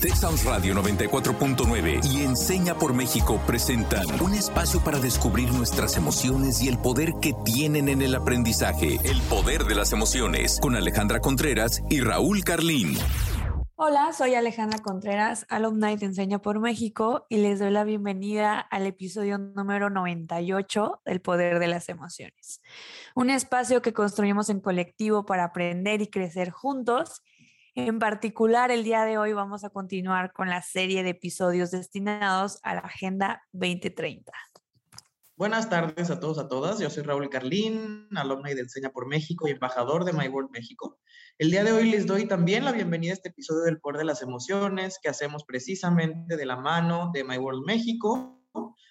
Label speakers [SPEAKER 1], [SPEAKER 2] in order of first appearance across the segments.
[SPEAKER 1] Texas Radio 94.9 y Enseña por México presentan un espacio para descubrir nuestras emociones y el poder que tienen en el aprendizaje. El poder de las emociones con Alejandra Contreras y Raúl Carlín.
[SPEAKER 2] Hola, soy Alejandra Contreras, alumna de Enseña por México y les doy la bienvenida al episodio número 98 del Poder de las Emociones. Un espacio que construimos en colectivo para aprender y crecer juntos en particular, el día de hoy vamos a continuar con la serie de episodios destinados a la Agenda 2030.
[SPEAKER 3] Buenas tardes a todos, a todas. Yo soy Raúl Carlín, alumna de Enseña por México y embajador de My World México. El día de hoy les doy también la bienvenida a este episodio del Poder de las Emociones que hacemos precisamente de la mano de My World México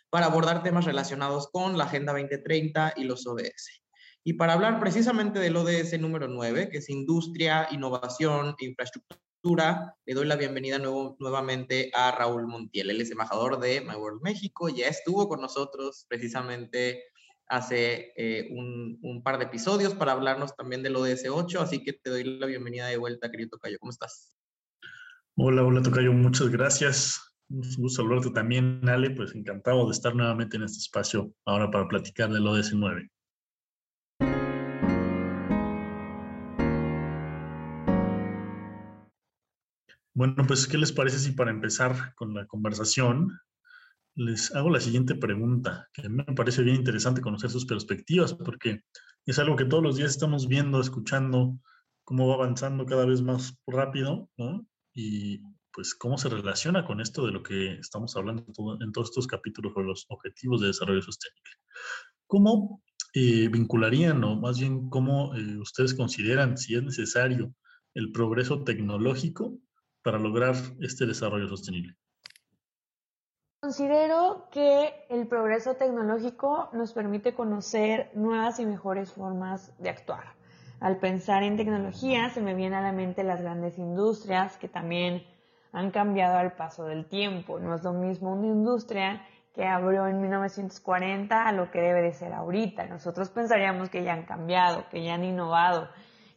[SPEAKER 3] para abordar temas relacionados con la Agenda 2030 y los ODS. Y para hablar precisamente del ODS número 9, que es Industria, Innovación e Infraestructura, le doy la bienvenida nuevo, nuevamente a Raúl Montiel. Él es embajador de My World México, ya estuvo con nosotros precisamente hace eh, un, par de episodios para hablarnos también del ODS 8, así que te doy la bienvenida de vuelta, querido Tocayo. ¿Cómo estás?
[SPEAKER 4] Hola, hola Tocayo, muchas gracias. Un gusto saludarte también, Ale, pues encantado de estar nuevamente en este espacio ahora para platicar del ODS 9. Bueno, pues, ¿qué les parece si para empezar con la conversación les hago la siguiente pregunta, que a mí me parece bien interesante conocer sus perspectivas, porque es algo que todos los días estamos viendo, escuchando, cómo va avanzando cada vez más rápido, ¿no? Y pues cómo se relaciona con esto de lo que estamos hablando en todos estos capítulos de los objetivos de desarrollo sostenible. ¿Cómo eh, vincularían o más bien cómo eh, ustedes consideran si es necesario el progreso tecnológico para lograr este desarrollo sostenible?
[SPEAKER 2] Considero que el progreso tecnológico nos permite conocer nuevas y mejores formas de actuar. Al pensar en tecnología se me vienen a la mente las grandes industrias que también han cambiado al paso del tiempo. No es lo mismo una industria que abrió en 1940 a lo que debe de ser ahorita. Nosotros pensaríamos que ya han cambiado, que ya han innovado,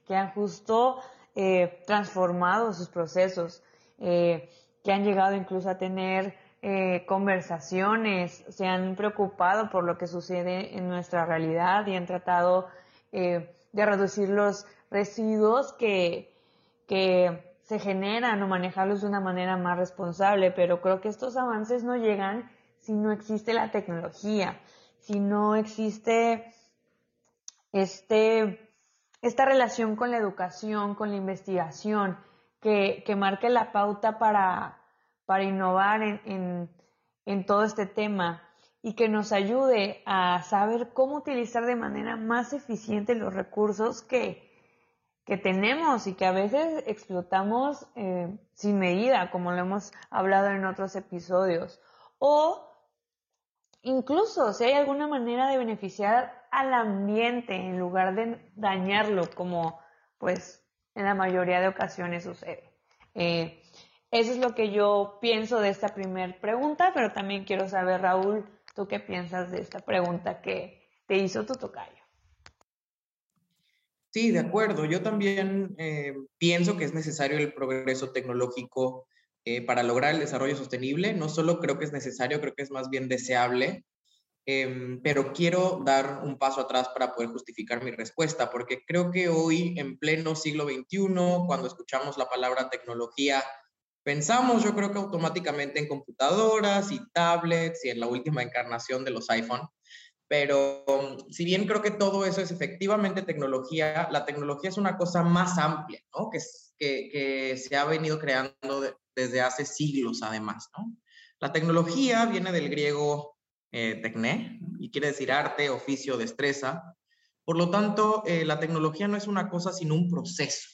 [SPEAKER 2] que han justo eh, transformado sus procesos, eh, que han llegado incluso a tener eh, conversaciones, se han preocupado por lo que sucede en nuestra realidad y han tratado de reducir los residuos que, que se generan o manejarlos de una manera más responsable, pero creo que estos avances no llegan si no existe la tecnología, si no existe este esta relación con la educación, con la investigación, que, que marque la pauta para, para innovar en, en, todo este tema y que nos ayude a saber cómo utilizar de manera más eficiente los recursos que, que tenemos y que a veces explotamos eh, sin medida, como lo hemos hablado en otros episodios. O incluso si hay alguna manera de beneficiar al ambiente en lugar de dañarlo como pues en la mayoría de ocasiones sucede. Eh, eso es lo que yo pienso de esta primera pregunta, pero también quiero saber, Raúl, ¿tú qué piensas de esta pregunta que te hizo tu tocayo?
[SPEAKER 3] Sí, de acuerdo. Yo también eh, pienso que es necesario el progreso tecnológico eh, para lograr el desarrollo sostenible. No solo creo que es necesario, creo que es más bien deseable Em, pero quiero dar un paso atrás para poder justificar mi respuesta, porque creo que hoy, en pleno siglo XXI, cuando escuchamos la palabra tecnología, pensamos, yo creo que automáticamente en computadoras y tablets y en la última encarnación de los iPhone. Pero si bien creo que todo eso es efectivamente tecnología, la tecnología es una cosa más amplia, ¿no? Que, se ha venido creando desde hace siglos, además, ¿no? La tecnología viene del griego eh, tecné, y quiere decir arte, oficio, destreza. Por lo tanto, eh, la tecnología no es una cosa sino un proceso,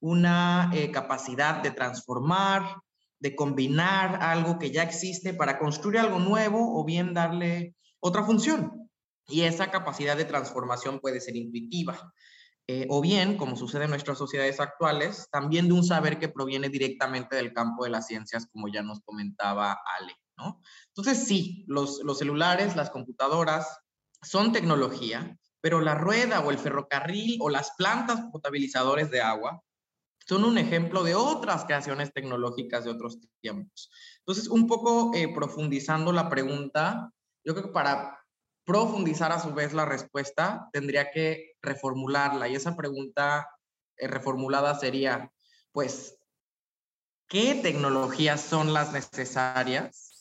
[SPEAKER 3] una eh, capacidad de transformar, de combinar algo que ya existe para construir algo nuevo o bien darle otra función. Y esa capacidad de transformación puede ser intuitiva. o bien, como sucede en nuestras sociedades actuales, también de un saber que proviene directamente del campo de las ciencias, como ya nos comentaba Ale. Entonces, sí, los, celulares, las computadoras son tecnología, pero la rueda o el ferrocarril o las plantas potabilizadores de agua son un ejemplo de otras creaciones tecnológicas de otros tiempos. Entonces, un poco eh, profundizando la pregunta, yo creo que para profundizar a su vez la respuesta, tendría que reformularla. Y esa pregunta eh, reformulada sería, pues, ¿qué tecnologías son las necesarias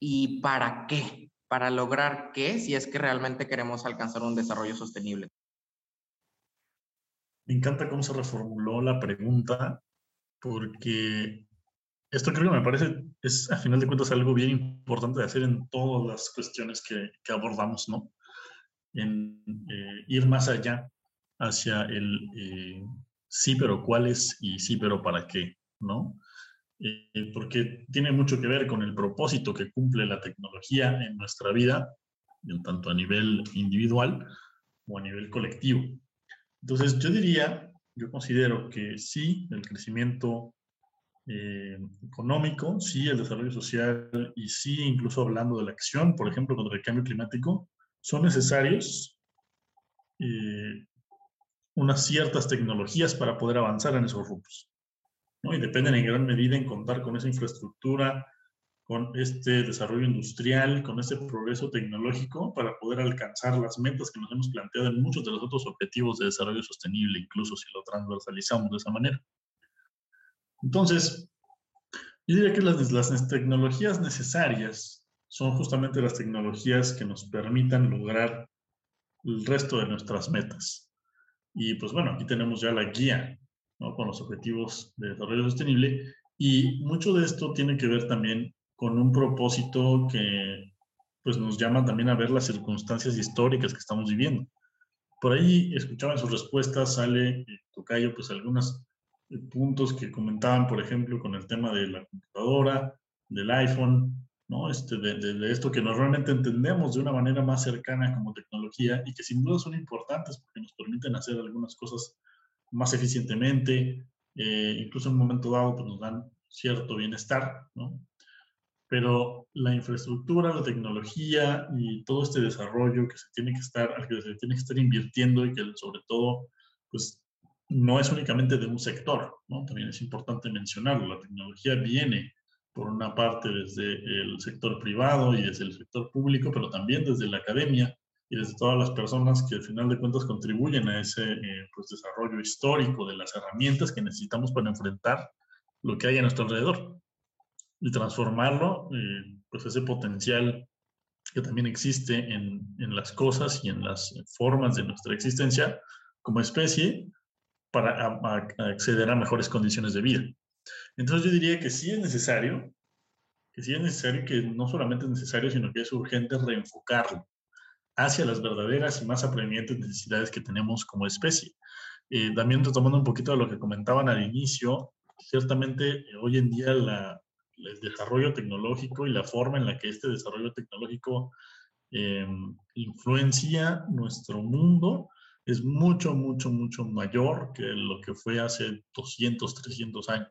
[SPEAKER 3] y para qué? Para lograr qué si es que realmente queremos alcanzar un desarrollo sostenible.
[SPEAKER 4] Me encanta cómo se reformuló la pregunta, porque esto creo que me parece, es a final de cuentas algo bien importante de hacer en todas las cuestiones que, abordamos, ¿no? En eh, ir más allá hacia el eh, sí, pero cuáles y sí, pero para qué, ¿no? Eh, porque tiene mucho que ver con el propósito que cumple la tecnología en nuestra vida, tanto a nivel individual o a nivel colectivo. Entonces, yo diría, yo considero que sí, el crecimiento eh, económico, sí, el desarrollo social y sí, incluso hablando de la acción, por ejemplo, contra el cambio climático, son necesarios eh, unas ciertas tecnologías para poder avanzar en esos grupos. Y dependen en gran medida en contar con esa infraestructura con este desarrollo industrial, con este progreso tecnológico para poder alcanzar las metas que nos hemos planteado en muchos de los otros objetivos de desarrollo sostenible, incluso si lo transversalizamos de esa manera. Entonces, yo diría que las tecnologías necesarias son justamente las tecnologías que nos permitan lograr el resto de nuestras metas. Y pues bueno, aquí tenemos ya la guía ¿no? con los objetivos de desarrollo sostenible y mucho de esto tiene que ver también con un propósito que pues nos llama también a ver las circunstancias históricas que estamos viviendo. Por ahí escuchaba en sus respuestas, sale, eh, Tocayo, pues algunos eh, puntos que comentaban, por ejemplo, con el tema de la computadora, del iPhone, ¿no? Este, de, de, esto que normalmente entendemos de una manera más cercana como tecnología y que sin duda son importantes porque nos permiten hacer algunas cosas más eficientemente, eh, incluso en un momento dado pues nos dan cierto bienestar, ¿no? pero la infraestructura, la tecnología y todo este desarrollo que se tiene que estar, que se tiene que estar invirtiendo y que sobre todo, pues no es únicamente de un sector, ¿no? También es importante mencionarlo, la tecnología viene por una parte desde el sector privado y desde el sector público, pero también desde la academia y desde todas las personas que al final de cuentas contribuyen a ese eh, pues, desarrollo histórico de las herramientas que necesitamos para enfrentar lo que hay a nuestro alrededor y transformarlo, eh, pues ese potencial que también existe en, en, las cosas y en las formas de nuestra existencia como especie para acceder a mejores condiciones de vida. Entonces yo diría que sí es necesario, que sí es necesario, que no solamente es necesario, sino que es urgente reenfocarlo hacia las verdaderas y más apremiantes necesidades que tenemos como especie. Eh, también retomando un poquito de lo que comentaban al inicio, ciertamente eh, hoy en día el desarrollo tecnológico y la forma en la que este desarrollo tecnológico eh, influencia nuestro mundo es mucho, mucho, mucho mayor que lo que fue hace 200, 300 años.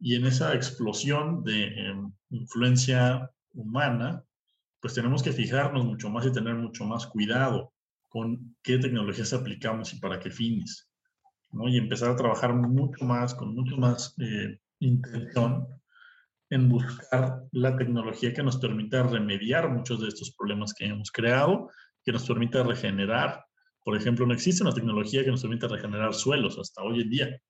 [SPEAKER 4] Y en esa explosión de eh, influencia humana, pues tenemos que fijarnos mucho más y tener mucho más cuidado con qué tecnologías aplicamos y para qué fines. ¿no? Y empezar a trabajar mucho más, con mucho más eh, intención en buscar la tecnología que nos permita remediar muchos de estos problemas que hemos creado, que nos permita regenerar. Por ejemplo, no existe una tecnología que nos permita regenerar suelos hasta hoy en día.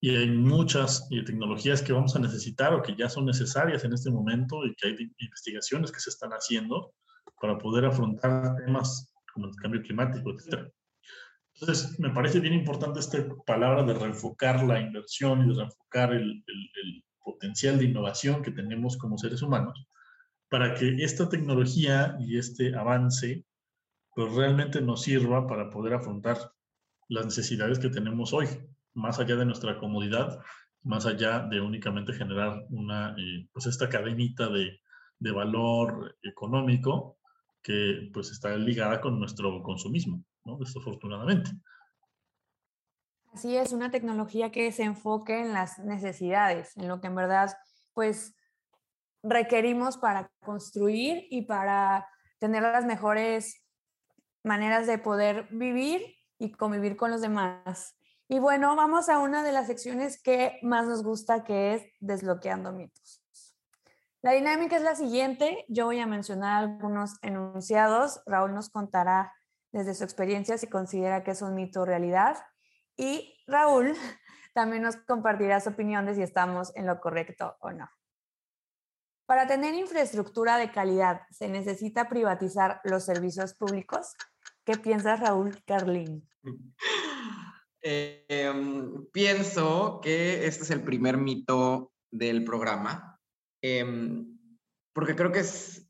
[SPEAKER 4] Y hay muchas eh, tecnologías que vamos a necesitar o que ya son necesarias en este momento y que hay investigaciones que se están haciendo para poder afrontar temas como el cambio climático, etc. Entonces, me parece bien importante esta palabra de reenfocar la inversión y de reenfocar el, el potencial de innovación que tenemos como seres humanos para que esta tecnología y este avance pues realmente nos sirva para poder afrontar las necesidades que tenemos hoy, más allá de nuestra comodidad, más allá de únicamente generar una, eh, pues esta cadenita de, de, valor económico que pues está ligada con nuestro consumismo, ¿no? desafortunadamente.
[SPEAKER 2] Así es, una tecnología que se enfoque en las necesidades, en lo que en verdad, pues, requerimos para construir y para tener las mejores maneras de poder vivir y convivir con los demás. Y bueno, vamos a una de las secciones que más nos gusta, que es desbloqueando mitos. La dinámica es la siguiente. Yo voy a mencionar algunos enunciados. Raúl nos contará desde su experiencia si considera que es un mito o realidad. Y Raúl también nos compartirá su opinión de si estamos en lo correcto o no. Para tener infraestructura de calidad, ¿se necesita privatizar los servicios públicos? ¿Qué piensas, Raúl Carlín?
[SPEAKER 3] Em, pienso que este es el primer mito del programa, em, porque creo que es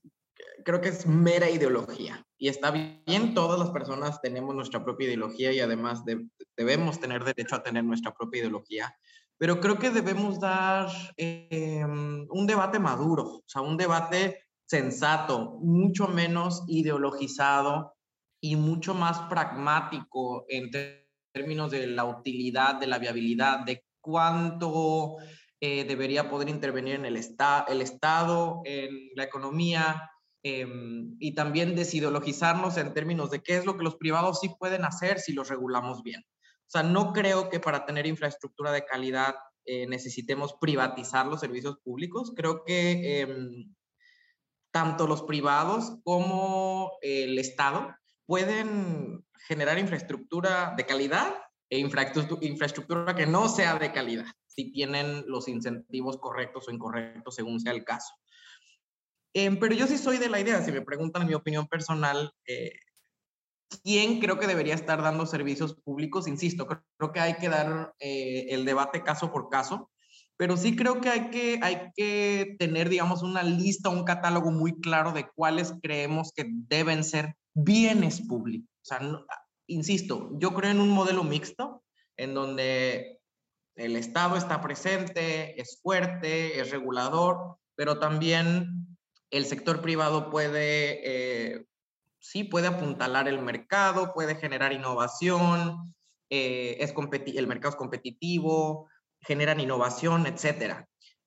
[SPEAKER 3] creo que es mera ideología y está bien, todas las personas tenemos nuestra propia ideología y además debemos tener derecho a tener nuestra propia ideología, pero creo que debemos dar em, un debate maduro, o sea, un debate sensato, mucho menos ideologizado y mucho más pragmático en términos de la utilidad, de la viabilidad, de cuánto eh, debería poder intervenir en el, el Estado, en la economía, Em, y también desideologizarnos en términos de qué es lo que los privados sí pueden hacer si los regulamos bien. O sea, no creo que para tener infraestructura de calidad eh, necesitemos privatizar los servicios públicos. Creo que em, tanto los privados como el Estado pueden generar infraestructura de calidad e infraestructura que no sea de calidad, si tienen los incentivos correctos o incorrectos según sea el caso. Em, pero yo sí soy de la idea, si me preguntan mi opinión personal, eh, ¿quién creo que debería estar dando servicios públicos? Insisto, creo, que hay que dar eh, el debate caso por caso, pero sí creo que hay, que hay que tener, digamos, una lista, un catálogo muy claro de cuáles creemos que deben ser bienes públicos. Sea, insisto, yo creo en un modelo mixto en donde el Estado está presente, es fuerte, es regulador, pero también el sector privado puede, eh, sí, puede apuntalar el mercado, puede generar innovación, eh, es el mercado es competitivo, generan innovación, etc.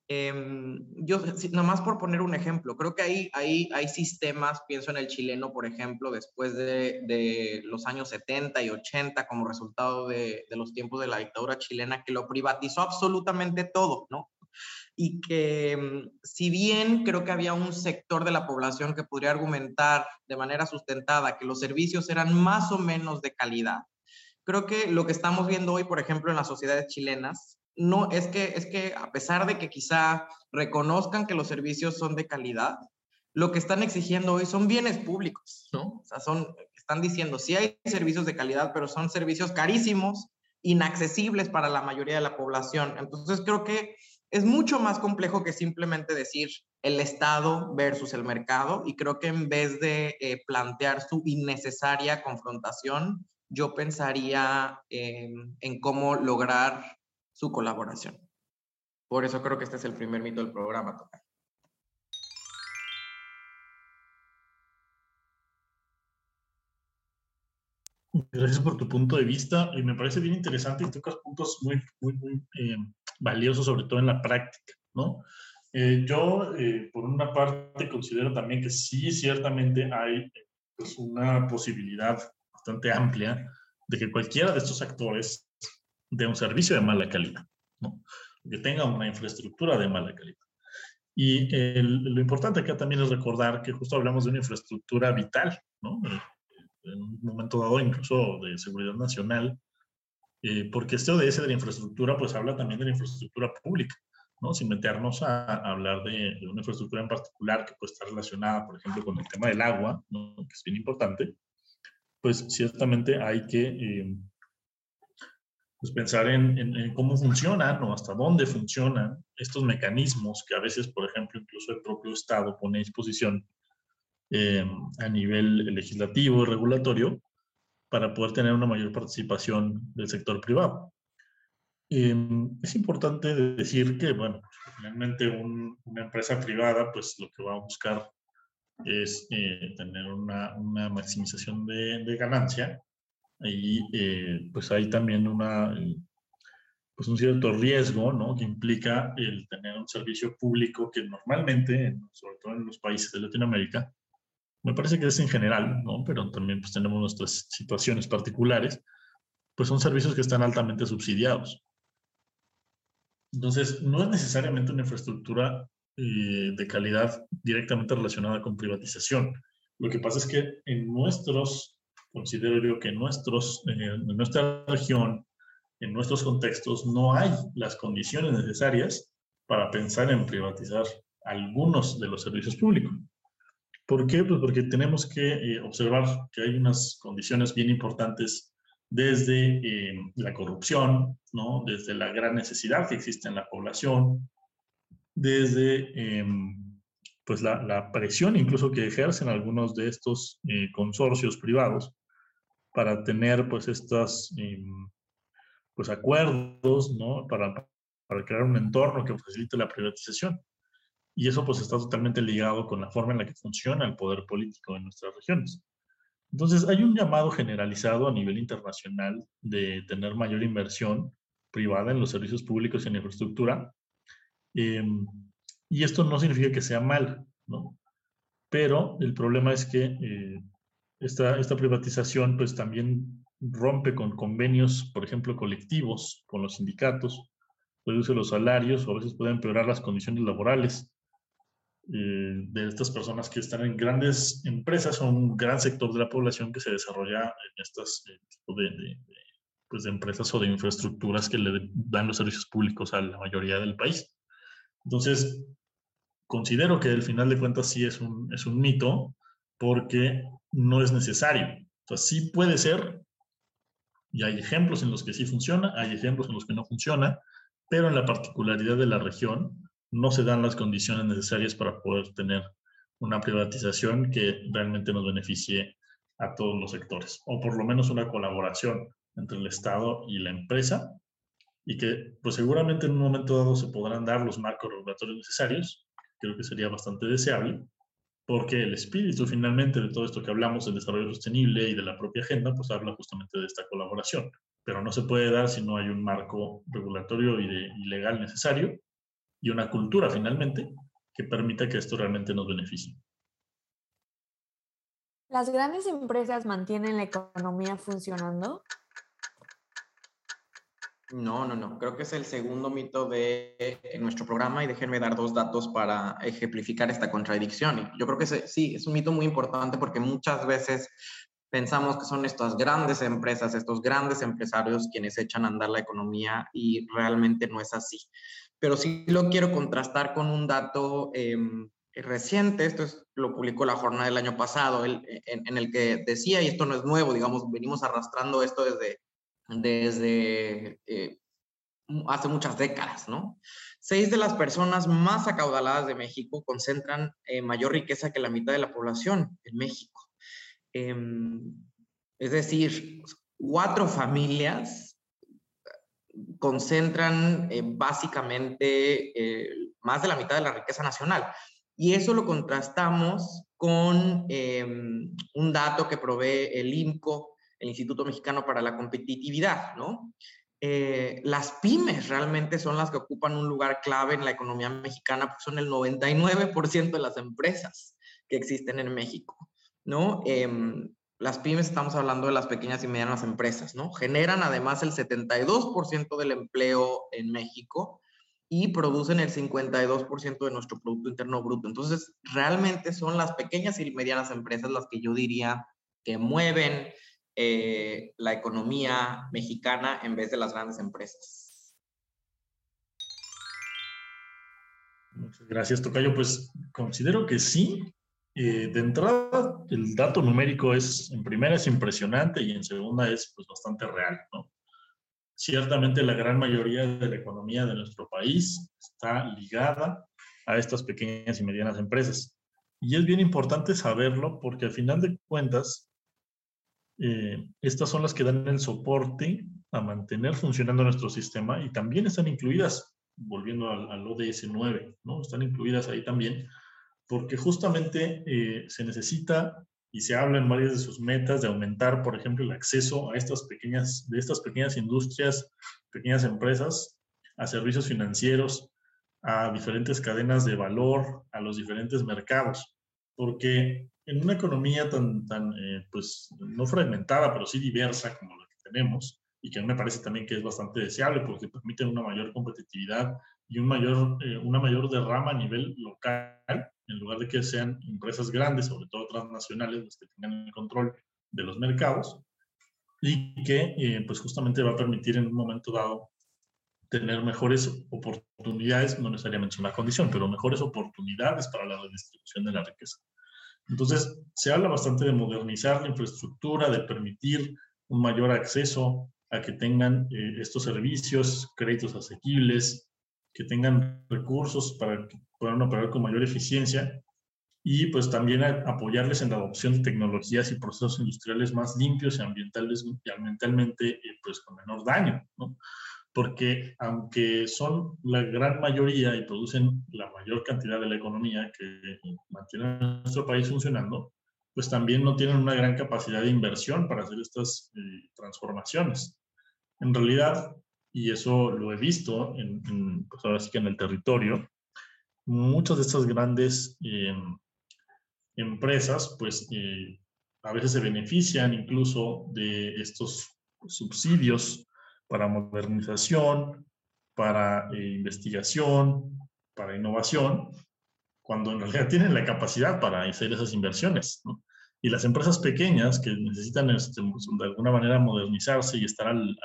[SPEAKER 3] Em, yo, nomás por poner un ejemplo, creo que hay, hay, hay sistemas, pienso en el chileno, por ejemplo, después de, de los años 70 y 80, como resultado de, de, los tiempos de la dictadura chilena, que lo privatizó absolutamente todo, ¿no? y que mm, si bien creo que había un sector de la población que podría argumentar de manera sustentada que los servicios eran más o menos de calidad, creo que lo que estamos viendo hoy, por ejemplo, en las sociedades chilenas, no es que es que a pesar de que quizá reconozcan que los servicios son de calidad, lo que están exigiendo hoy son bienes públicos, ¿no? O sea, son están diciendo sí hay servicios de calidad, pero son servicios carísimos, inaccesibles para la mayoría de la población. Entonces creo que es mucho más complejo que simplemente decir el Estado versus el mercado y creo que en vez de eh, plantear su innecesaria confrontación, yo pensaría en, en cómo lograr su colaboración. Por eso creo que este es el primer mito del programa.
[SPEAKER 4] Gracias por tu punto de vista y me parece bien interesante y tocas puntos muy, muy, muy eh, valiosos, sobre todo en la práctica, ¿no? Eh, yo, eh, por una parte, considero también que sí, ciertamente hay pues, una posibilidad bastante amplia de que cualquiera de estos actores dé un servicio de mala calidad, ¿no? que tenga una infraestructura de mala calidad. Y lo importante acá también es recordar que justo hablamos de una infraestructura vital, ¿no? en un momento dado incluso de seguridad nacional, eh, porque este ODS de la infraestructura pues habla también de la infraestructura pública, ¿no? Sin meternos a, hablar de, una infraestructura en particular que puede estar relacionada, por ejemplo, con el tema del agua, ¿no? que es bien importante, pues ciertamente hay que eh, pues pensar en, en, cómo funcionan o hasta dónde funcionan estos mecanismos que a veces, por ejemplo, incluso el propio Estado pone a disposición eh, a nivel legislativo y regulatorio para poder tener una mayor participación del sector privado. Eh, es importante decir que, bueno, finalmente una empresa privada, pues lo que va a buscar es eh, tener una, una, maximización de, de ganancia y pues hay también una, pues un cierto riesgo, ¿no? Que implica el tener un servicio público que normalmente, sobre todo en los países de Latinoamérica, me parece que es en general, ¿no? Pero también pues tenemos nuestras situaciones particulares, pues son servicios que están altamente subsidiados. Entonces, no es necesariamente una infraestructura eh, de calidad directamente relacionada con privatización. Lo que pasa es que en nuestros, considero yo que eh, en nuestra región, en nuestros contextos, no hay las condiciones necesarias para pensar en privatizar algunos de los servicios públicos. ¿Por qué? Pues porque tenemos que eh, observar que hay unas condiciones bien importantes desde eh, la corrupción, ¿no? desde la gran necesidad que existe en la población, desde em, pues la, la, presión incluso que ejercen algunos de estos consorcios privados para tener pues estos em, pues acuerdos, ¿no? Para, para crear un entorno que facilite la privatización. Y eso pues está totalmente ligado con la forma en la que funciona el poder político en nuestras regiones. Entonces hay un llamado generalizado a nivel internacional de tener mayor inversión privada en los servicios públicos y en infraestructura. Em, y esto no significa que sea mal, ¿no? Pero el problema es que eh, esta, esta privatización pues también rompe con convenios, por ejemplo, colectivos con los sindicatos, reduce los salarios o a veces puede empeorar las condiciones laborales eh, de estas personas que están en grandes empresas o un gran sector de la población que se desarrolla en estos eh, tipos de, pues de empresas o de infraestructuras que le dan los servicios públicos a la mayoría del país. Entonces, considero que al final de cuentas sí es un, es un mito porque no es necesario. Sea, sí puede ser, y hay ejemplos en los que sí funciona, hay ejemplos en los que no funciona, pero en la particularidad de la región, no se dan las condiciones necesarias para poder tener una privatización que realmente nos beneficie a todos los sectores, o por lo menos una colaboración entre el Estado y la empresa, y que pues seguramente en un momento dado se podrán dar los marcos regulatorios necesarios, creo que sería bastante deseable, porque el espíritu finalmente de todo esto que hablamos del desarrollo sostenible y de la propia agenda, pues habla justamente de esta colaboración, pero no se puede dar si no hay un marco regulatorio y, y legal necesario, y una cultura finalmente que permita que esto realmente nos beneficie.
[SPEAKER 2] ¿Las grandes empresas mantienen la economía funcionando?
[SPEAKER 3] No, no, no. Creo que es el segundo mito de nuestro programa y déjenme dar dos datos para ejemplificar esta contradicción. yo creo que sí, es un mito muy importante porque muchas veces pensamos que son estas grandes empresas, estos grandes empresarios quienes echan a andar la economía y realmente no es así pero sí lo quiero contrastar con un dato em, reciente, esto es, lo publicó la jornada del año pasado, en, el que decía, y esto no es nuevo, digamos, venimos arrastrando esto desde, desde eh, hace muchas décadas, ¿no? Seis de las personas más acaudaladas de México concentran eh, mayor riqueza que la mitad de la población en México. Em, es decir, cuatro familias concentran eh, básicamente eh, más de la mitad de la riqueza nacional. Y eso lo contrastamos con em, un dato que provee el INCO, el Instituto Mexicano para la Competitividad, ¿no? Eh, las pymes realmente son las que ocupan un lugar clave en la economía mexicana, porque son el 99% de las empresas que existen en México, ¿no? Em, las pymes estamos hablando de las pequeñas y medianas empresas, ¿no? Generan además el 72% del empleo en México y producen el 52% de nuestro Producto Interno Bruto. Entonces, realmente son las pequeñas y medianas empresas las que yo diría que mueven eh, la economía mexicana en vez de las grandes empresas.
[SPEAKER 4] Muchas gracias, Tocayo. Pues considero que sí, eh, de entrada, el dato numérico es, en primera es impresionante y en segunda es pues, bastante real. Ciertamente la gran mayoría de la economía de nuestro país está ligada a estas pequeñas y medianas empresas. Y es bien importante saberlo porque al final de cuentas, eh, estas son las que dan el soporte a mantener funcionando nuestro sistema y también están incluidas, volviendo al, al ODS 9, ¿no? están incluidas ahí también porque justamente eh, se necesita y se habla en varias de sus metas de aumentar, por ejemplo, el acceso a estas pequeñas, de estas pequeñas industrias, pequeñas empresas, a servicios financieros, a diferentes cadenas de valor, a los diferentes mercados, porque en una economía tan, tan eh, pues, no fragmentada, pero sí diversa como la que tenemos, y que me parece también que es bastante deseable porque permiten una mayor competitividad y un mayor, eh, una mayor derrama a nivel local, en lugar de que sean empresas grandes, sobre todo transnacionales, las que tengan el control de los mercados, y que eh, pues justamente va a permitir en un momento dado tener mejores oportunidades, no necesariamente una condición, pero mejores oportunidades para la redistribución de la riqueza. Entonces, se habla bastante de modernizar la infraestructura, de permitir un mayor acceso a que tengan eh, estos servicios, créditos asequibles, que tengan recursos para que puedan operar con mayor eficiencia y pues también apoyarles en la adopción de tecnologías y procesos industriales más limpios y ambientales y ambientalmente eh, pues con menor daño, ¿no? Porque aunque son la gran mayoría y producen la mayor cantidad de la economía que mantiene nuestro país funcionando, pues también no tienen una gran capacidad de inversión para hacer estas eh, transformaciones. En realidad, y eso lo he visto en, pues ahora sí que en el territorio, muchas de estas grandes em, empresas, pues eh, a veces se benefician incluso de estos subsidios para modernización, para eh, investigación, para innovación, cuando en realidad tienen la capacidad para hacer esas inversiones. Y las empresas pequeñas que necesitan este, de alguna manera modernizarse y estar al,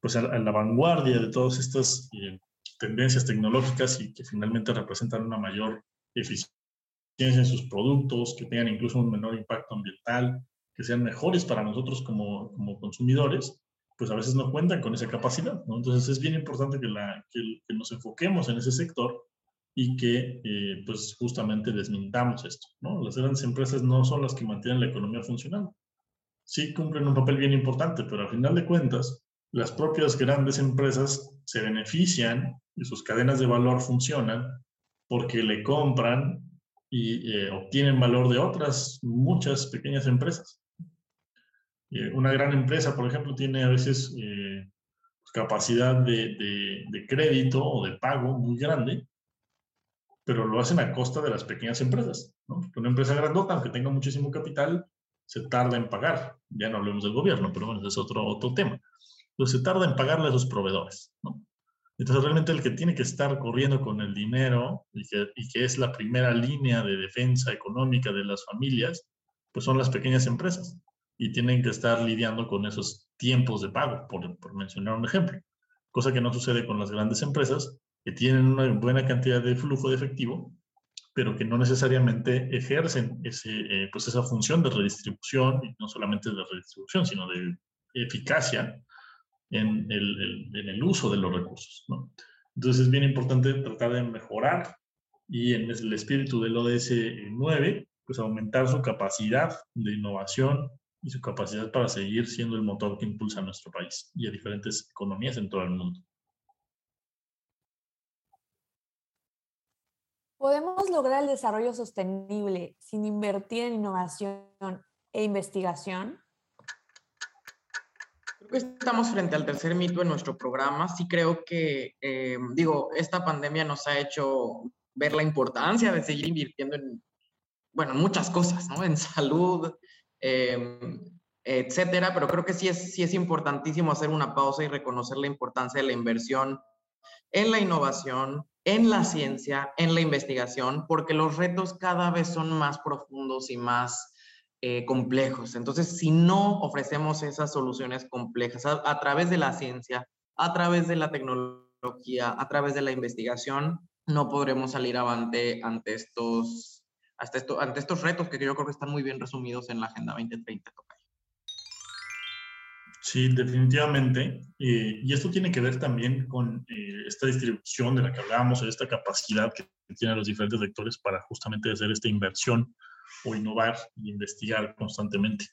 [SPEAKER 4] pues a, la vanguardia de todas estas eh, tendencias tecnológicas y que finalmente representan una mayor eficiencia en sus productos, que tengan incluso un menor impacto ambiental, que sean mejores para nosotros como, como consumidores, pues a veces no cuentan con esa capacidad. Entonces es bien importante que, la, que, nos enfoquemos en ese sector y que eh, pues justamente desmintamos esto. Las grandes empresas no son las que mantienen la economía funcionando. Sí cumplen un papel bien importante, pero al final de cuentas, las propias grandes empresas se benefician y sus cadenas de valor funcionan porque le compran y eh, obtienen valor de otras muchas pequeñas empresas. Una gran empresa, por ejemplo, tiene a veces eh, capacidad de, de, crédito o de pago muy grande, pero lo hacen a costa de las pequeñas empresas. Una empresa grandota, aunque tenga muchísimo capital, se tarda en pagar. Ya no hablemos del gobierno, pero bueno, es otro, otro tema. Entonces se tarda en pagarle a sus proveedores. ¿no? Entonces, realmente el que tiene que estar corriendo con el dinero y que, y que, es la primera línea de defensa económica de las familias, pues son las pequeñas empresas y tienen que estar lidiando con esos tiempos de pago, por, por mencionar un ejemplo. Cosa que no sucede con las grandes empresas, que tienen una buena cantidad de flujo de efectivo, pero que no necesariamente ejercen ese, eh, pues esa función de redistribución, y no solamente de redistribución, sino de eficacia en el, en el uso de los recursos. ¿no? Entonces es bien importante tratar de mejorar y en el espíritu del ODS 9, pues aumentar su capacidad de innovación y su capacidad para seguir siendo el motor que impulsa a nuestro país y a diferentes economías en todo el mundo.
[SPEAKER 2] ¿Podemos lograr el desarrollo sostenible sin invertir en innovación e investigación?
[SPEAKER 3] estamos frente al tercer mito en nuestro programa. Sí creo que, eh, digo, esta pandemia nos ha hecho ver la importancia de seguir invirtiendo en, bueno, muchas cosas, ¿no? En salud, em, etcétera, pero creo que sí es, sí es importantísimo hacer una pausa y reconocer la importancia de la inversión en la innovación, en la ciencia, en la investigación, porque los retos cada vez son más profundos y más eh, complejos. Entonces, si no ofrecemos esas soluciones complejas a, través de la ciencia, a través de la tecnología, a través de la investigación, no podremos salir avante ante estos, hasta esto, ante estos retos que yo creo que están muy bien resumidos en la Agenda 2030.
[SPEAKER 4] Sí, definitivamente. Eh, y esto tiene que ver también con eh, esta distribución de la que hablábamos, esta capacidad que tienen los diferentes sectores para justamente hacer esta inversión o innovar y investigar constantemente.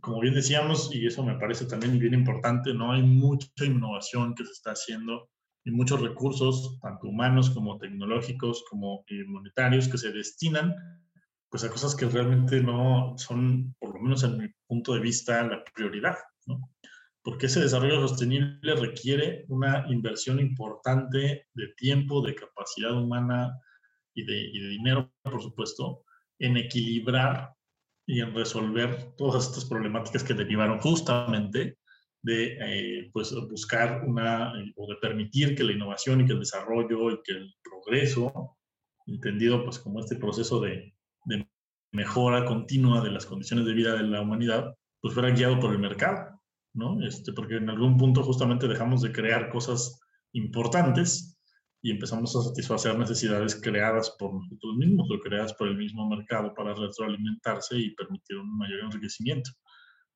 [SPEAKER 4] Como bien decíamos, y eso me parece también bien importante, no hay mucha innovación que se está haciendo muchos recursos, tanto humanos como tecnológicos, como eh, monetarios, que se destinan pues a cosas que realmente no son, por lo menos en mi punto de vista, la prioridad. Porque ese desarrollo sostenible requiere una inversión importante de tiempo, de capacidad humana y y de dinero, por supuesto, en equilibrar y en resolver todas estas problemáticas que derivaron justamente de eh, pues buscar una, o de permitir que la innovación y que el desarrollo y que el progreso, entendido pues como este proceso de, de mejora continua de las condiciones de vida de la humanidad, pues fuera guiado por el mercado, ¿no? Este, porque en algún punto justamente dejamos de crear cosas importantes y empezamos a satisfacer necesidades creadas por nosotros mismos o creadas por el mismo mercado para retroalimentarse y permitir un mayor enriquecimiento.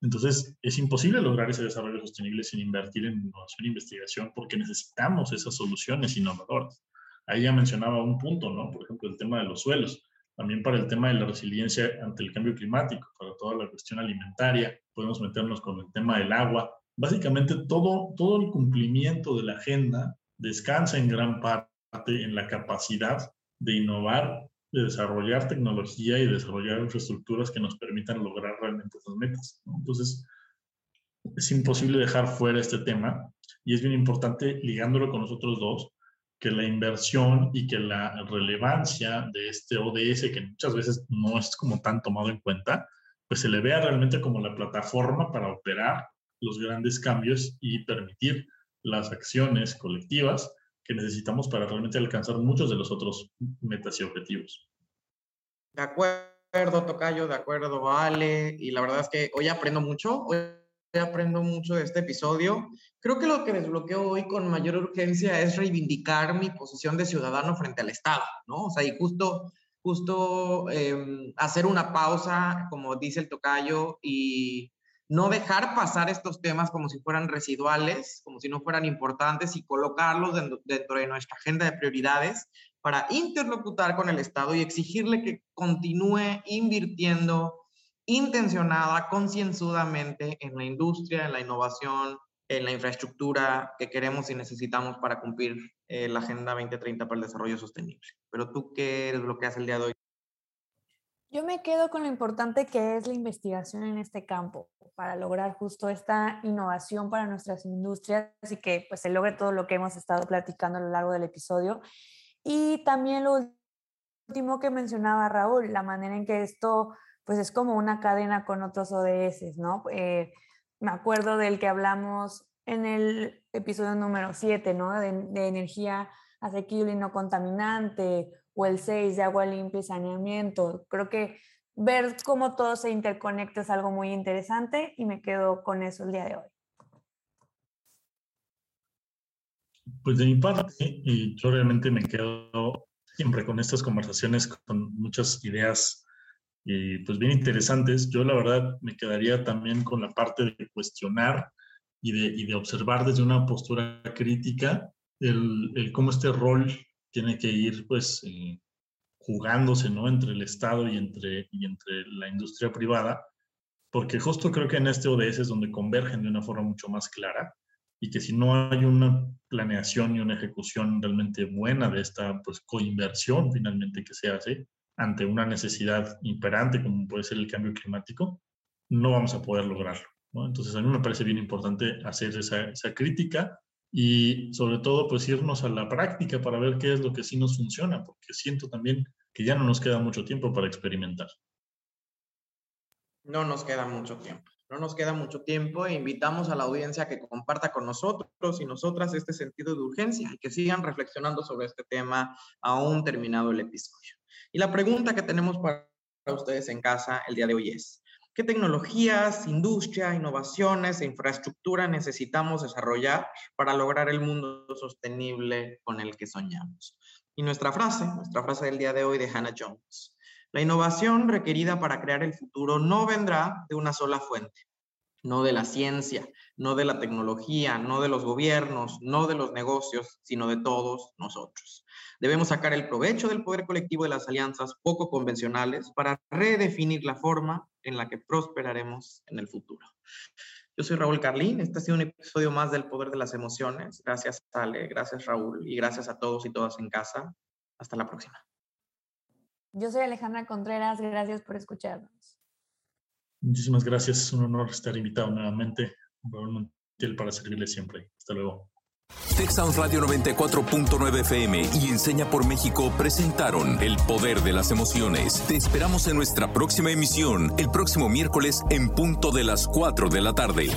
[SPEAKER 4] Entonces, es imposible lograr ese desarrollo sostenible sin invertir en innovación e investigación porque necesitamos esas soluciones innovadoras. Ahí ya mencionaba un punto, ¿no? Por ejemplo, el tema de los suelos. También para el tema de la resiliencia ante el cambio climático, para toda la cuestión alimentaria, podemos meternos con el tema del agua. Básicamente, todo, todo el cumplimiento de la agenda descansa en gran parte en la capacidad de innovar de desarrollar tecnología y desarrollar infraestructuras que nos permitan lograr realmente esas metas. Entonces, es imposible dejar fuera este tema y es bien importante, ligándolo con los otros dos, que la inversión y que la relevancia de este ODS, que muchas veces no es como tan tomado en cuenta, pues se le vea realmente como la plataforma para operar los grandes cambios y permitir las acciones colectivas que necesitamos para realmente alcanzar muchos de los otros metas y objetivos.
[SPEAKER 3] De acuerdo, Tocayo, de acuerdo, Ale. Y la verdad es que hoy aprendo mucho, hoy aprendo mucho de este episodio. Creo que lo que desbloqueo hoy con mayor urgencia es reivindicar mi posición de ciudadano frente al Estado, ¿no? O sea, y justo, justo em, hacer una pausa, como dice el Tocayo, y no dejar pasar estos temas como si fueran residuales, como si no fueran importantes y colocarlos dentro, de nuestra agenda de prioridades para interlocutar con el Estado y exigirle que continúe invirtiendo intencionada, concienzudamente en la industria, en la innovación, en la infraestructura que queremos y necesitamos para cumplir eh, la Agenda 2030 para el Desarrollo Sostenible. Pero tú, ¿qué es lo que hace el día de hoy?
[SPEAKER 2] Yo me quedo con lo importante que es la investigación en este campo para lograr justo esta innovación para nuestras industrias y que pues se logre todo lo que hemos estado platicando a lo largo del episodio. Y también lo último que mencionaba Raúl, la manera en que esto pues es como una cadena con otros ODS, ¿no? Eh, me acuerdo del que hablamos en el episodio número 7, ¿no? De, de energía asequible y no contaminante o el 6 de agua limpia y saneamiento. Creo que ver cómo todo se interconecta es algo muy interesante y me quedo con eso el día de hoy.
[SPEAKER 4] Pues de mi parte, y yo realmente me quedo siempre con estas conversaciones con muchas ideas y pues bien interesantes. Yo la verdad me quedaría también con la parte de cuestionar y de, y de observar desde una postura crítica el, el cómo este rol tiene que ir pues eh, jugándose ¿no? entre el Estado y entre, y entre la industria privada, porque justo creo que en este ODS es donde convergen de una forma mucho más clara y que si no hay una planeación y una ejecución realmente buena de esta pues, coinversión finalmente que se hace ante una necesidad imperante como puede ser el cambio climático, no vamos a poder lograrlo. ¿no? Entonces a mí me parece bien importante hacer esa, esa crítica y sobre todo pues irnos a la práctica para ver qué es lo que sí nos funciona, porque siento también que ya no nos queda mucho tiempo para experimentar.
[SPEAKER 3] No nos queda mucho tiempo, no nos queda mucho tiempo e invitamos a la audiencia a que comparta con nosotros y nosotras este sentido de urgencia y que sigan reflexionando sobre este tema aún terminado el episodio. Y la pregunta que tenemos para ustedes en casa el día de hoy es, ¿Qué tecnologías, industria, innovaciones e infraestructura necesitamos desarrollar para lograr el mundo sostenible con el que soñamos? Y nuestra frase, nuestra frase del día de hoy de Hannah Jones. La innovación requerida para crear el futuro no vendrá de una sola fuente, no de la ciencia, no de la tecnología, no de los gobiernos, no de los negocios, sino de todos nosotros. Debemos sacar el provecho del poder colectivo de las alianzas poco convencionales para redefinir la forma en la que prosperaremos en el futuro. Yo soy Raúl Carlín, este ha sido un episodio más del Poder de las Emociones. Gracias Ale, gracias Raúl y gracias a todos y todas en casa. Hasta la próxima.
[SPEAKER 2] Yo soy Alejandra Contreras, gracias por escucharnos.
[SPEAKER 4] Muchísimas gracias, es un honor estar invitado nuevamente. Montiel para servirle siempre. Hasta luego.
[SPEAKER 1] Texas Radio 94.9 FM y Enseña por México presentaron El Poder de las Emociones. Te esperamos en nuestra próxima emisión, el próximo miércoles en punto de las 4 de la tarde.